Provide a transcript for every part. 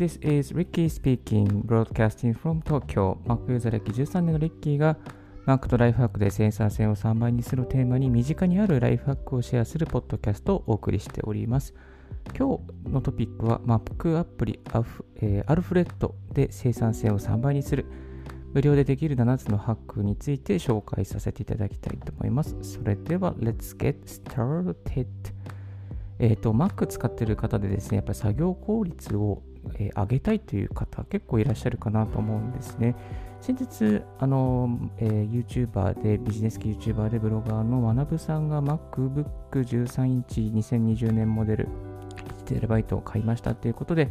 this is Ricky speaking, broadcasting from Tokyo. Mac ユーザー歴13年のリッキーが Mac とライフハックで生産性を3倍にするテーマに身近にあるライフハックをシェアするポッドキャストをお送りしております。今日のトピックは Mac アプリアフ、えー、アルフレッドで生産性を3倍にする無料でできる7つのハックについて紹介させていただきたいと思います。それでは Let's get started! えっ、と、Mac 使ってる方でですね、やっぱり作業効率を、えー、上げたいという方結構いらっしゃるかなと思うんですね。先日、あの、えー、YouTuber で、ビジネス系 YouTuber でブロガーの学さんが MacBook 13インチ2020年モデル 1TB を買いましたということで、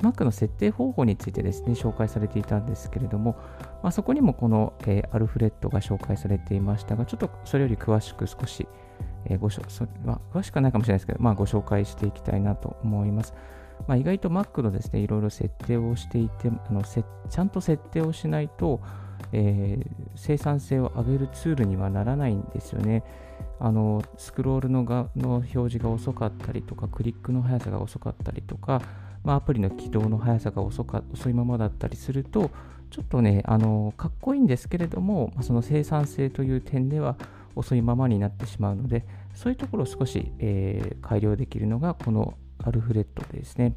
Mac の設定方法についてですね、紹介されていたんですけれども、まあ、そこにもこの、えー、アルフレッドが紹介されていましたが、ちょっとそれより詳しく少し、えー、ごしょそまあ、詳しくはないかもしれないですけど、まあ、ご紹介していきたいなと思います。まあ、意外と Mac のですね、いろいろ設定をしていて、あのせちゃんと設定をしないと、えー、生産性を上げるツールにはならないんですよね。あのスクロールのがの表示が遅かったりとか、クリックの速さが遅かったりとか、まあ、アプリの起動の速さが遅か遅いままだったりすると、ちょっとね、あのかっこいいんですけれども、ま、その生産性という点では遅いままになってしまうので、そういうところを少し、えー、改良できるのがこのアルフレッドですね。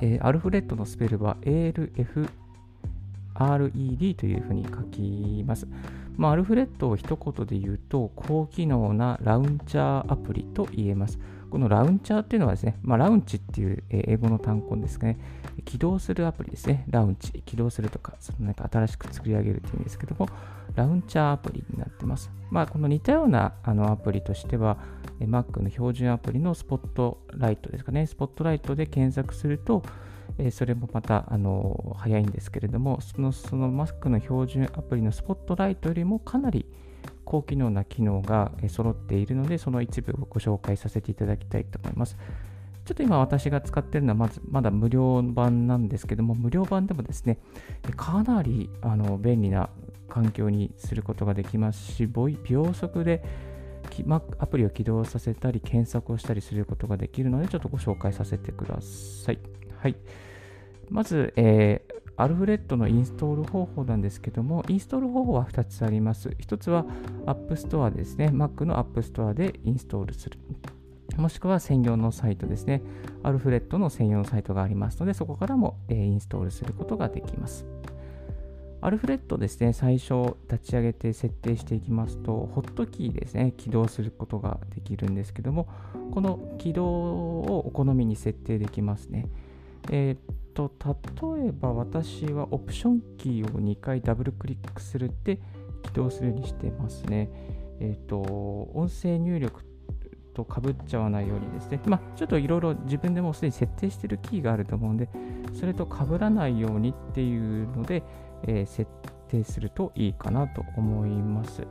えー、アルフレッドのスペルは ALFRED というふうに書きます。まあ、アルフレッドを一言で言うと、高機能なラウンチャーアプリと言えます。このラウンチャーっていうのはですね、まあ、ラウンチっていう英語の単語ですね、起動するアプリですね、ラウンチ、起動するとか、そのなんか新しく作り上げるという意味ですけども、ラウンチャーアプリになってます。まあ、この似たようなあのアプリとしては、Mac の標準アプリのスポットライトですかね、スポットライトで検索すると、えそれもまたあの早いんですけれども、そのその Mac の標準アプリのスポットライトよりもかなり高機能な機能が揃っているので、その一部をご紹介させていただきたいと思います。ちょっと今私が使ってるのはまずまだ無料版なんですけども、無料版でもですね、かなりあの便利な環境にすることができますし、秒速でアプリを起動させたり、検索をしたりすることができるので、ちょっとご紹介させてください。はい。まず、えー、アルフレッドのインストール方法なんですけども、インストール方法は2つあります。1つは App Store ですね。Mac の App Store でインストールする。もしくは専用のサイトですね。アルフレッドの専用のサイトがありますので、そこからも、え、インストールすることができます。アルフレッドですね、最初立ち上げて設定していきますと、ホットキーですね、起動することができるんですけども、この起動をお好みに設定できますね。えー、っと、例えば私はオプションキーを2回ダブルクリックするって起動するようにしてますね。えー、っと、音声入力とかぶっちゃわないようにですね、まあ、ちょっといろいろ自分でもすでに設定しているキーがあると思うんで、それとかぶらないようにっていうので、えー、設定するといいかなと思います。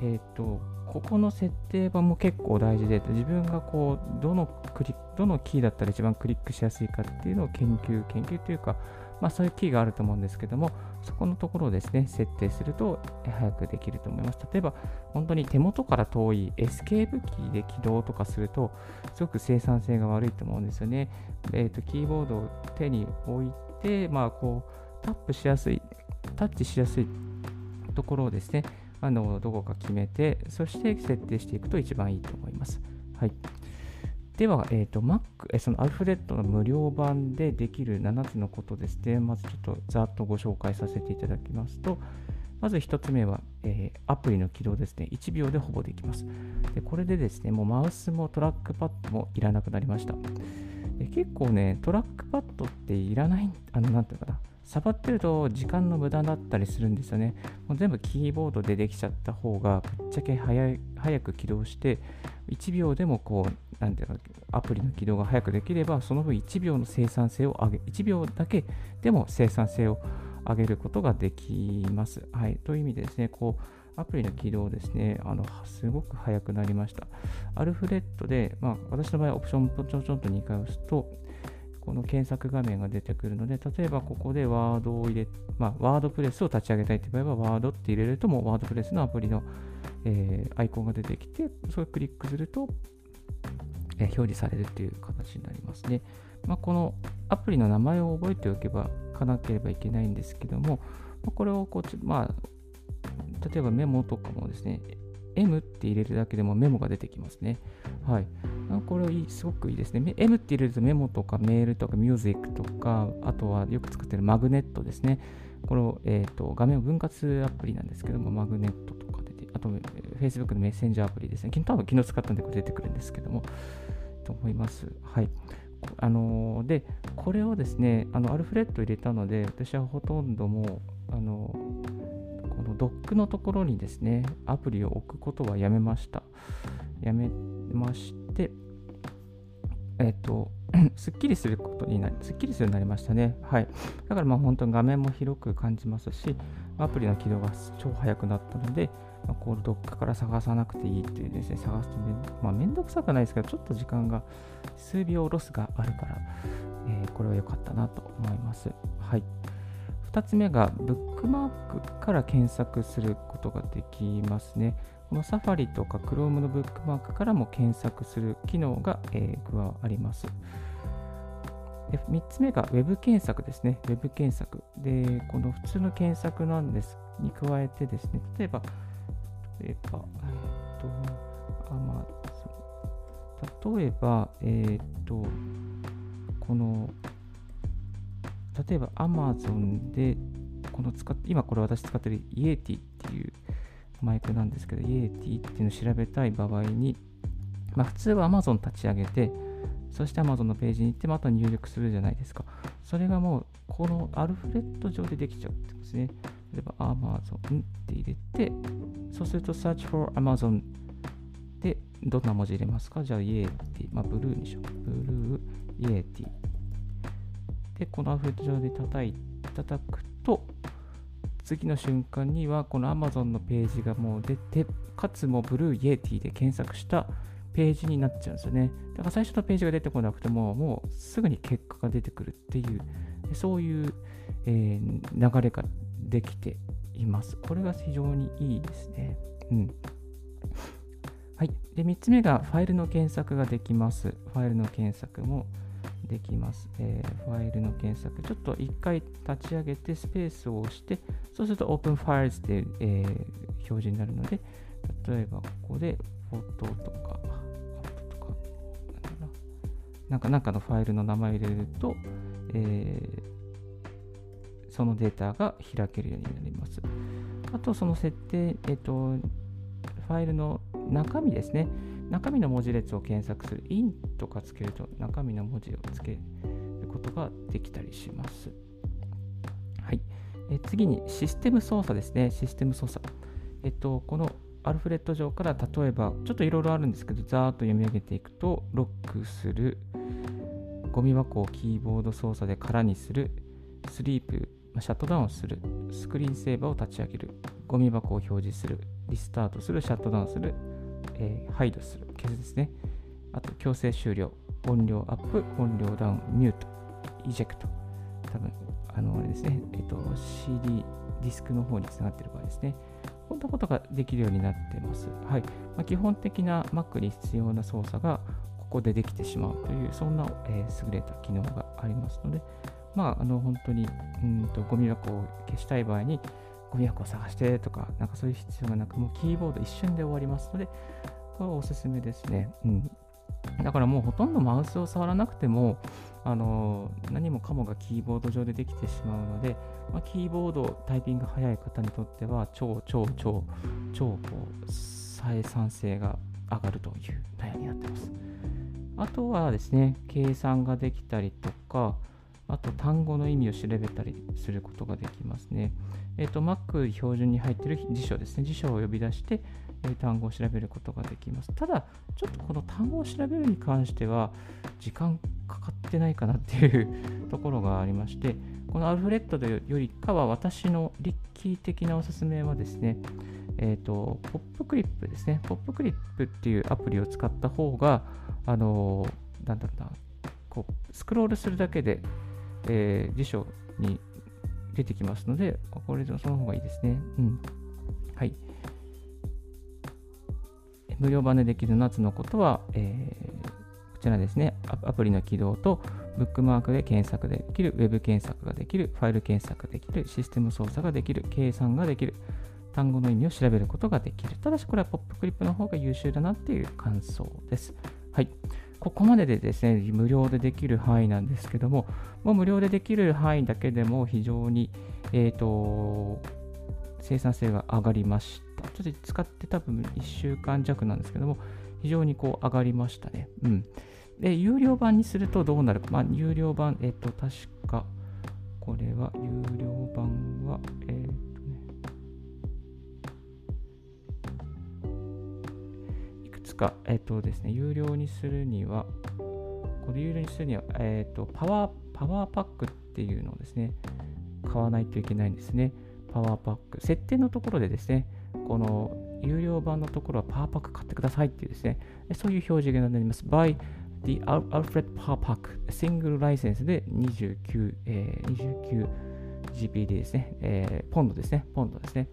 えっ、ー、と、ここの設定版も結構大事で、自分がこう、どのクリどのキーだったら一番クリックしやすいかっていうのを研究、研究というか、まあそういうキーがあると思うんですけども、そこのところをですね、設定すると早くできると思います。例えば、本当に手元から遠いエスケープキーで起動とかすると、すごく生産性が悪いと思うんですよね。えっ、ー、と、キーボードを手に置いて、まあこう、タップしやすい、タッチしやすいところをですね、あのどこか決めて、そして設定していくと一番いいと思います。はい。では、えーと、Mac、えそのアルフレッドの無料版でできる7つのことですね。まずちょっとざっとご紹介させていただきますと、まず1つ目は、えー、アプリの起動ですね。1秒でほぼできます。でこれでですね、もうマウスもトラックパッドもいらなくなりました。で結構ね、トラックパッドっていらない、あの、なんていうかな、触ってると時間の無駄だったりするんですよね。もう全部キーボードでできちゃった方がぶっちゃけ早い早く起動して、1秒でもこう、なんていうか、アプリの起動が早くできれば、その分1秒の生産性を上げ、1秒だけでも生産性を上げることができます。はい。という意味でですね、こう、アプリの起動ですね、あのすごく早くなりました。アルフレッドで、まあ、私の場合、オプションをちょちょっと2回押すと、この検索画面が出てくるので、例えばここでワードを入れ、まあ、ワードプレスを立ち上げたいという場合は、ワードって入れると、もうワードプレスのアプリの、えー、アイコンが出てきて、それをクリックすると、えー、表示されるという形になりますね。まあ、このアプリの名前を覚えておけばかなければいけないんですけども、まこれをこうまあ、例えばメモとかもですね、M って入れるだけでもメモが出てきますね。はい。これすごくいいですね。M って入れるとメモとかメールとかミュージックとか、あとはよく作ってるマグネットですね。これを、えーと、画面を分割アプリなんですけども、マグネットと、あと Facebook のメッセンジャーアプリですね。多分昨日使ったんでこれ出てくるんですけども、と思います。はい。あので、これをですね、あのアルフレッド入れたので、私はほとんどもう、あのこのドックのところにですね、アプリを置くことはやめました。やめまして、えっ、と、すっきりすることになり、すっきりするようになりましたね。はい。だからまあ本当に画面も広く感じますし、アプリの起動が超速くなったので、まあ、こうどっかから探さなくていいっていうですね、探すとめ,、まあ、めんどくさくないですけど、ちょっと時間が数秒ロスがあるから、えー、これは良かったなと思います。はい。2つ目が、ブックマークから検索することができますね。この Safari とか Chrome のブックマークからも検索する機能が、えー、加わります。で3つ目が Web 検索ですね。Web 検索。で、この普通の検索なんですに加えてですね、例えば、例えば、えっ、と、あまあ、例えば、えっ、と、この、例えば Amazon で、この使って、今これ私使ってる Yeti っていうマイクなんですけど、Yeti っていうのを調べたい場合に、まあ、普通は Amazon 立ち上げて、そして Amazon のページに行ってまた入力するじゃないですか。それがもう、このアルフレット上でできちゃうってことですね。例えば Amazon って入れて、そうすると Search for Amazon でどんな文字入れますか？じゃあ Yeti、まあ、ブルーにしよう。ブルー、Yeti。で、このアフレット上で叩い叩くと、次の瞬間にはこの Amazon のページがもう出て、かつもブルー Yeti で検索したページになっちゃうんですよね。だから最初のページが出てこなくても、もうすぐに結果が出てくるっていう、そういう、えー、流れができています。これが非常にいいですね。うん。はい。で、3つ目がファイルの検索ができます。ファイルの検索もできます。えー、ファイルの検索。ちょっと1回立ち上げてスペースを押して、そうすると Open Files で、えー、表示になるので、例えばここでフォトとか、とか、なんかなんかのファイルの名前を入れると、えー、そのデータが開けるようになります。あと、その設定、えっ、と、ファイルの中身ですね。中身の文字列を検索する in とかつけると中身の文字をつけることができたりします。はい。え次にシステム操作ですね。システム操作。えっと、このアルフレッド上から例えば、ちょっといろいろあるんですけど、ざーっと読み上げていくと、ロックする、ゴミ箱をキーボード操作で空にする、スリープ、シャットダウンする、スクリーンセーバーを立ち上げる、ゴミ箱を表示する、リスタートする、シャットダウンする、えー、ハイドする、消すですね。あと、強制終了、音量アップ、音量ダウン、ミュート、イジェクト。多分、あの、あれですね、えっ、と、CD、ディスクの方につながっている場合ですね。こんなことができるようになっています。はい。まあ、基本的な Mac に必要な操作がここでできてしまうという、そんな、えー、優れた機能がありますので、まあ、あの、本当に、うんと、ゴミ箱を消したい場合に、ゴミ箱を探してとか、なんかそういう必要がなく、もうキーボード一瞬で終わりますので、これはおすすめですね。うん。だからもうほとんどマウスを触らなくても、あの何もかもがキーボード上でできてしまうので、まあ、キーボードタイピングが速い方にとっては超超超超こう生産性が上がるという悩みになってます。あとはですね、計算ができたりとか、あと単語の意味を調べたりすることができますね。えっ、ー、と、Mac 標準に入っている辞書ですね。辞書を呼び出して、えー、単語を調べることができます。ただ、ちょっとこの単語を調べるに関しては、時間かかってないかなっていうところがありまして、このアルフレッドよりかは私のリッキー的なおすすめはですね、えっ、ー、と、ポップクリップですね。ポップクリップっていうアプリを使った方が、あのー、なんだろうな、こう、スクロールするだけで、えー、辞書に出てきますので、これでその方がいいですね。うん。はい。無料版でできる夏のことは、えー、こちらですねア、プリの起動とブックマークで検索できる、ウェブ検索ができる、ファイル検索できる、システム操作ができる、計算ができる、単語の意味を調べることができる。ただしこれはポップクリップの方が優秀だなっていう感想です。はい。ここまででですね、無料でできる範囲なんですけども、もう無料でできる範囲だけでも非常に、えっ、ー、と、生産性が上がりました。ちょっと使って多分1週間弱なんですけども、非常にこう上がりましたね。うん。で、有料版にするとどうなるか。まあ、有料版、えっ、ー、と、確か、これは、有料版は、えっ、ー、か、えっ、とですね、有料にするには、これ有料にするには、えっ、と、パワー、パワーパックっていうのをですね、買わないといけないんですね。パワーパック。設定のところでですね、この有料版のところはパワーパック買ってくださいっていうですね、そういう表示がなります。by the Alfred Power Pack Single License で29、えー、29GP でですね、えー、ポンドですね、ポンドですね。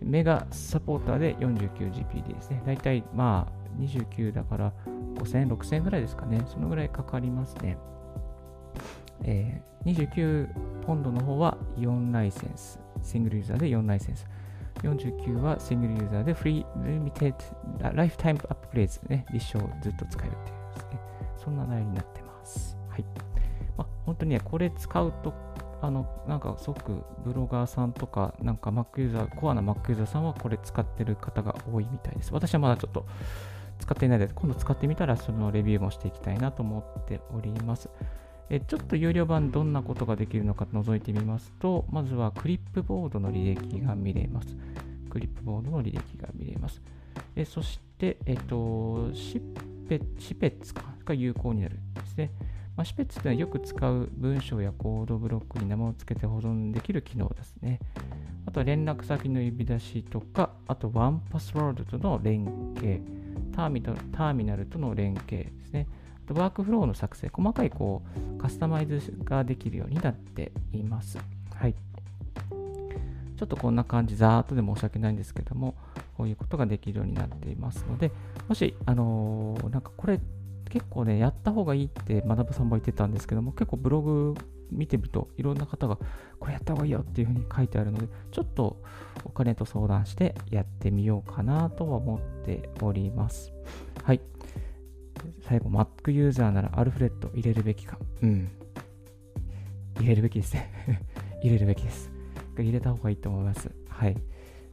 メガサポーターで 49GP ですね。だいたいまあ29だから5000、6000ぐらいですかね。そのぐらいかかりますね。えー、29ポンドの方は4ライセンス。シングルユーザーで4ライセンス。49はシングルユーザーでフリー、リミテッド、ライフタイムアップグレーズね、立証ずっと使えるっていうですね。そんな内容になってます。はい。まあ、本当にね、これ使うと、あの、なんかすごくブロガーさんとか、なんか Mac ユーザー、コアな Mac ユーザーさんはこれ使ってる方が多いみたいです。私はまだちょっと使っていないので、今度使ってみたらそのレビューもしていきたいなと思っております。えちょっと有料版どんなことができるのか覗いてみますと、まずはクリップボードの履歴が見れます。クリップボードの履歴が見れます。えそして、えっ、と、シペシペッツが有効になるんですね。まあ、シペッツというのはよく使う文章やコードブロックに名前を付けて保存できる機能ですね。あとは連絡先の呼び出しとか、あとワンパスワードとの連携。ターミナルターミナルとの連携ですね。あとワークフローの作成、細かいこうカスタマイズができるようになっています。はい。ちょっとこんな感じ、ざーっとで申し訳ないんですけども、こういうことができるようになっていますので、もし、あのー、なんかこれ結構ね、やった方がいいって学さんも言ってたんですけども、結構ブログ見てみるといろんな方がこれやった方がいいよっていうふうに書いてあるので、ちょっとお金と相談してやってみようかなとは思っております。はい。最後、Mac ユーザーならアルフレッド入れるべきか。うん。入れるべきですね。入れるべきです。入れた方がいいと思います。はい。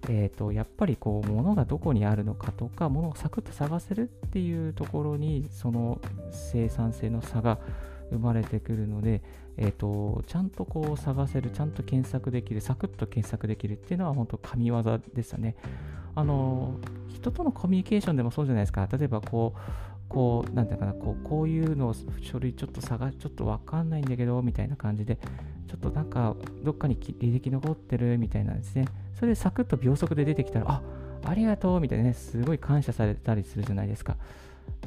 えーと、やっぱりこう物がどこにあるのかとか物をサクッと探せるっていうところにその生産性の差が生まれてくるので、えーと、ちゃんとこう探せるちゃんと検索できるサクッと検索できるっていうのは本当神業でしたねあの人とのコミュニケーションでもそうじゃないですか例えばこうこう、なんていうかな、こうこういうのを書類ちょっと探ちょっとわかんないんだけど、みたいな感じで、ちょっとなんか、どっかに履歴残ってるみたいなんですね。それでサクッと秒速で出てきたら、あありがとうみたいなね、すごい感謝されたりするじゃないですか。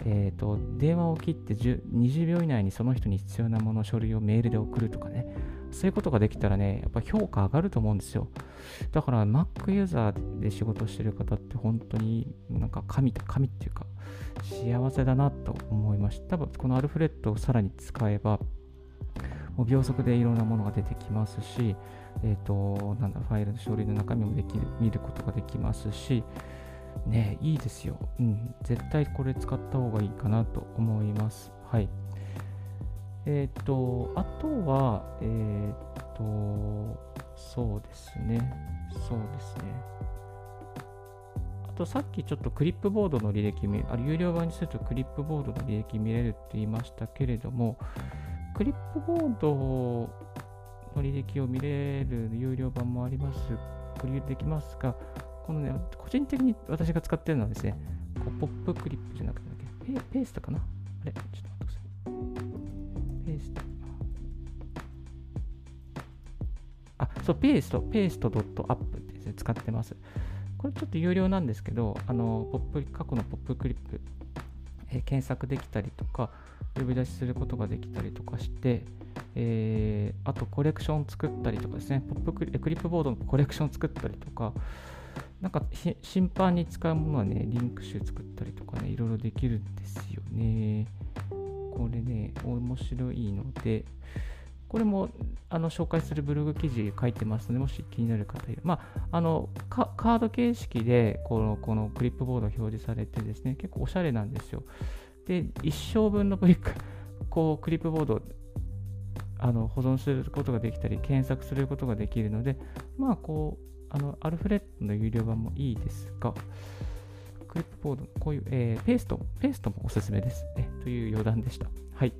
えっ、ー、と、電話を切って20秒以内にその人に必要なもの、書類をメールで送るとかね、そういうことができたらね、やっぱ評価上がると思うんですよ。だから Mac ユーザーで仕事してる方って本当になんか神、神っていうか幸せだなと思いました。多分このアルフレッドをさらに使えば、もう秒速でいろんなものが出てきますし、えっ、ー、と、なんだ、ファイルの書類の中身もできる、見ることができますし、ね、いいですよ。うん、絶対これ使った方がいいかなと思います。はい。えっ、ー、と、あとは、えっ、ー、と、そうですね。そうですね。あと、さっきちょっとクリップボードの履歴見あ有料版にするとクリップボードの履歴見れるって言いましたけれども、クリップボードの履歴を見れる有料版もあります。ご利用できますが、このね、個人的に私が使ってるのはですね、こうポップクリップじゃなくてペ、ペーストかな？あれ？ちょっと待ってください。ペースト。あ、そう、ペースト、ペーストドットアップってですね、使ってます。これちょっと有料なんですけど、あの、ポップ、過去のポップクリップ、えー、検索できたりとか、呼び出しすることができたりとかして、えー、あとコレクション作ったりとかですね、ポップクリクリップボードのコレクション作ったりとか、なんか頻繁に使うものはね、リンク集作ったりとかね、いろいろできるんですよね。これね、面白いので、これもあの紹介するブログ記事書いてますので、もし気になる方いる。まあ、あのカード形式でこのこのクリップボード表示されてですね、結構おしゃれなんですよ。で、一生分のブリック、こうクリップボードあの保存することができたり、検索することができるので、まあ、こう、あのアルフレッドの有料版もいいですが、クリップボード、こういう、えー、ペースト、ペーストもおすすめです、ね、という余談でした。はい。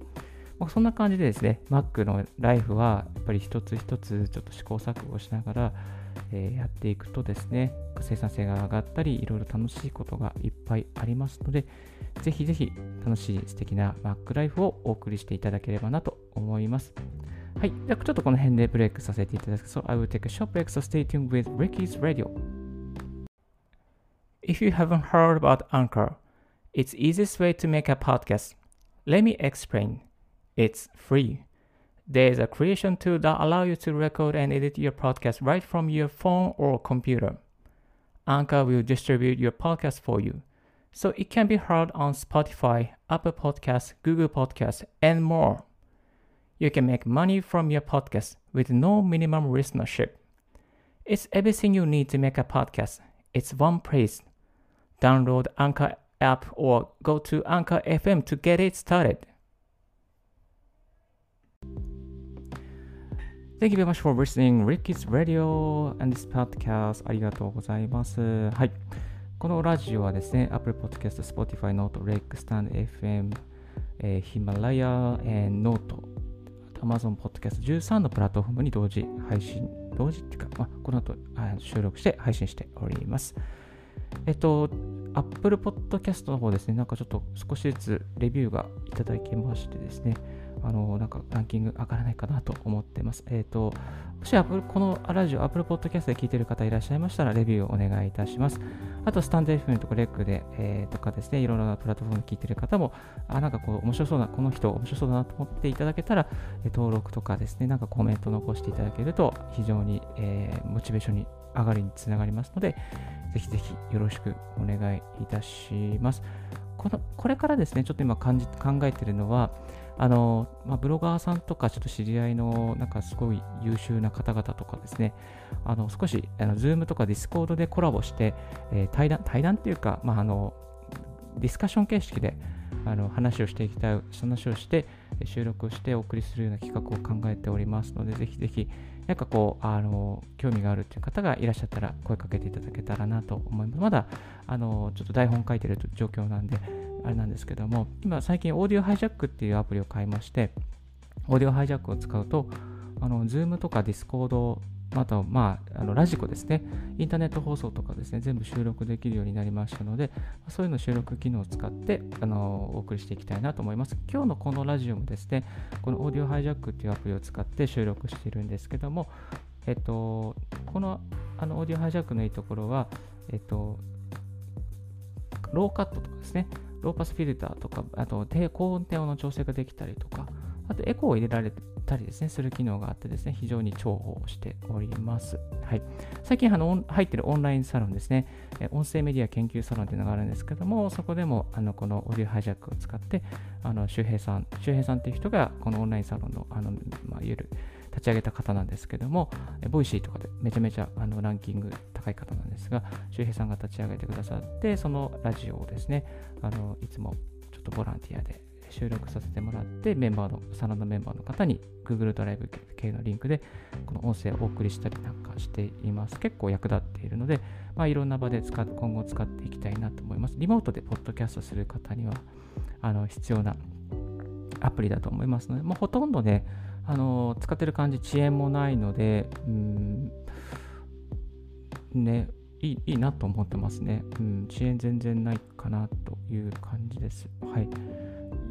まあ、そんな感じでですね、Mac のライフはやっぱり一つ一つちょっと試行錯誤しながら、えー、やっていくとですね、生産性が上がったり、いろいろ楽しいことがいっぱいありますので、ぜひぜひ楽しい素敵な Mac ライフをお送りしていただければなと思います。はい。じゃあちょっとこの辺でブレイクさせていただく。So I will take a short break, so stay tuned with Ricky's Radio. If you haven't heard about Anchor, it's easiest way to make a podcast. Let me explain. It's free. There is a creation tool that allows you to record and edit your podcast right from your phone or computer. Anchor will distribute your podcast for you, so it can be heard on Spotify, Apple Podcasts, Google Podcasts, and more. You can make money from your podcast with no minimum listenership. It's everything you need to make a podcast. It's one place. Download Anchor app or go to Anchor FM to get it started. Thank you very much for listening Ricky's Radio and this podcast ありがとうございます。はい。このラジオはですね、Apple Podcast、Spotify、Note、Rake、Stand FM、えー、Himalaya、Note、Amazon Podcast 13のプラットフォームに同時配信、同時っていうか、まあ、この後あ収録して配信しております。えっと、Apple Podcast の方ですね、なんかちょっと少しずつレビューがいただきましてですね、あの、なんかランキング上がらないかなと思ってます。えっ、ー、と、もしこのラジオ、Apple Podcast で聞いている方いらっしゃいましたら、レビューをお願いいたします。あと、スタンド FM とかレックで、えー、とかですね、いろいろなプラットフォームで聞いている方も、あ、なんかこう、面白そうな、この人面白そうだなと思っていただけたら、登録とかですね、なんかコメント残していただけると、非常に、えー、モチベーションに上がりにつながりますので、ぜひぜひよろしくお願いいたします。このこれからですね、ちょっと今感じ考えているのは、あの、まあ、ブロガーさんとか、ちょっと知り合いの、なんかすごい優秀な方々とかですね、あの、少し、あの、 Zoom とか Discord でコラボして、えー、対談、対談っていうか、まあ、あの、ディスカッション形式で、あの、話をしていきたい、話をして、収録してお送りするような企画を考えておりますので、ぜひぜひ、なんかこう、あの、興味があるという方がいらっしゃったら、声かけていただけたらなと思います。まだ、あの、ちょっと台本書いてる状況なんで、あれなんですけども、今最近オーディオハイジャックっていうアプリを買いまして、オーディオハイジャックを使うと、あの、Zoom とか Discord、あと、まあ、あのラジコですね、インターネット放送とかですね、全部収録できるようになりましたので、そういうの収録機能を使って、あの、お送りしていきたいなと思います。今日のこのラジオもですね、このオーディオハイジャックっていうアプリを使って収録しているんですけども、えっと、このあのオーディオハイジャックのいいところは、えっと、ローカットとかですね、ローパスフィルターとか、あと低高音低音の調整ができたりとか、あとエコーを入れられたりですね、する機能があってですね、非常に重宝しております。はい。最近あの入ってるオンラインサロンですね、音声メディア研究サロンっていうのがあるんですけども、そこでもあのこの Audio Hijack を使って、あの周平さん、周平さんっていう人がこのオンラインサロンの、あのまあ、いわゆる立ち上げた方なんですけども、 Voicy とかでめちゃめちゃあのランキング高い方なんですが、周平さんが立ち上げてくださって、そのラジオをですね、あのいつもちょっとボランティアで収録させてもらって、メンバーの、サロンのメンバーの方に Google ドライブ系のリンクで、この音声をお送りしたりなんかしています。結構役立っているので、まあ、いろんな場で使っ今後使っていきたいなと思います。リモートでポッドキャストする方には、あの必要なアプリだと思いますので、もうほとんどね、あの使ってる感じ、遅延もないので、うん、ね、いいいいなと思ってますね。うん、遅延全然ないかなという感じです。はい。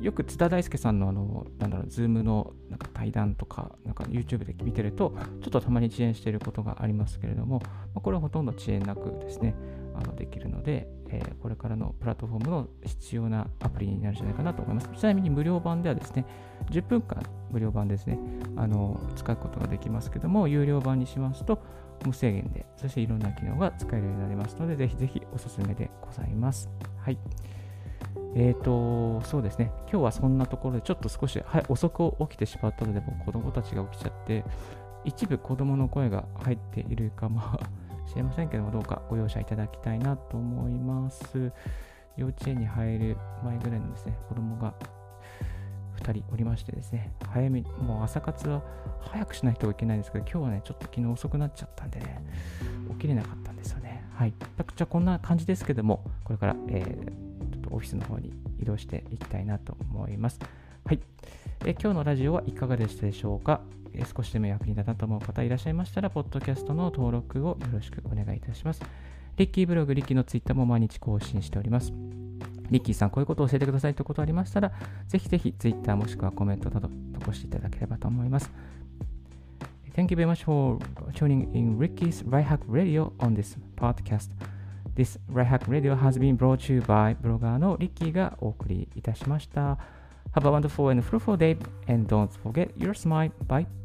よく津田大介さんのあの、なんだろう、ズームのなんか対談とか、なんか YouTube で見てると、ちょっとたまに遅延していることがありますけれども、まあ、これはほとんど遅延なくですね、あのできるので、えー、これからのプラットフォームの必要なアプリになるんじゃないかなと思います。ちなみに無料版ではですね、10分間無料版ですね、あの使うことができますけども、有料版にしますと無制限で、そしていろんな機能が使えるようになりますので、ぜひぜひおすすめでございます。はい。えーと、そうですね、今日はそんなところでちょっと少し、はい、遅く起きてしまったので、もう子供たちが起きちゃって、一部子供の声が入っているかもしれませんけども、どうかご容赦いただきたいなと思います。幼稚園に入る前ぐらいのですね、子供が2人おりましてですね、早め、もう朝活は早くしないといけないんですけど、今日はね、ちょっと昨日遅くなっちゃったんでね、起きれなかったんですよね。はい。じゃあこんな感じですけども、これから、えー、ちょっとオフィスの方に移動していきたいなと思います。はい。え今日のラジオはいかがでしたでしょうか、え少しでも役に立ったと思う方いらっしゃいましたら、ポッドキャストの登録をよろしくお願いいたします。リッキーブログ、リッキーのツイッターも毎日更新しております。リッキーさん、こういうことを教えてくださいということありましたら、ぜひぜひ Twitter もしくはコメントなど残していただければと思います。Thank you very much for tuning in Ricky's Right Hack Radio on this podcast. This Right Hack Radio has been brought to you by ブロガーのリッキーがお送りいたしました。Have a wonderful and fruitful day and don't forget your smile. Bye.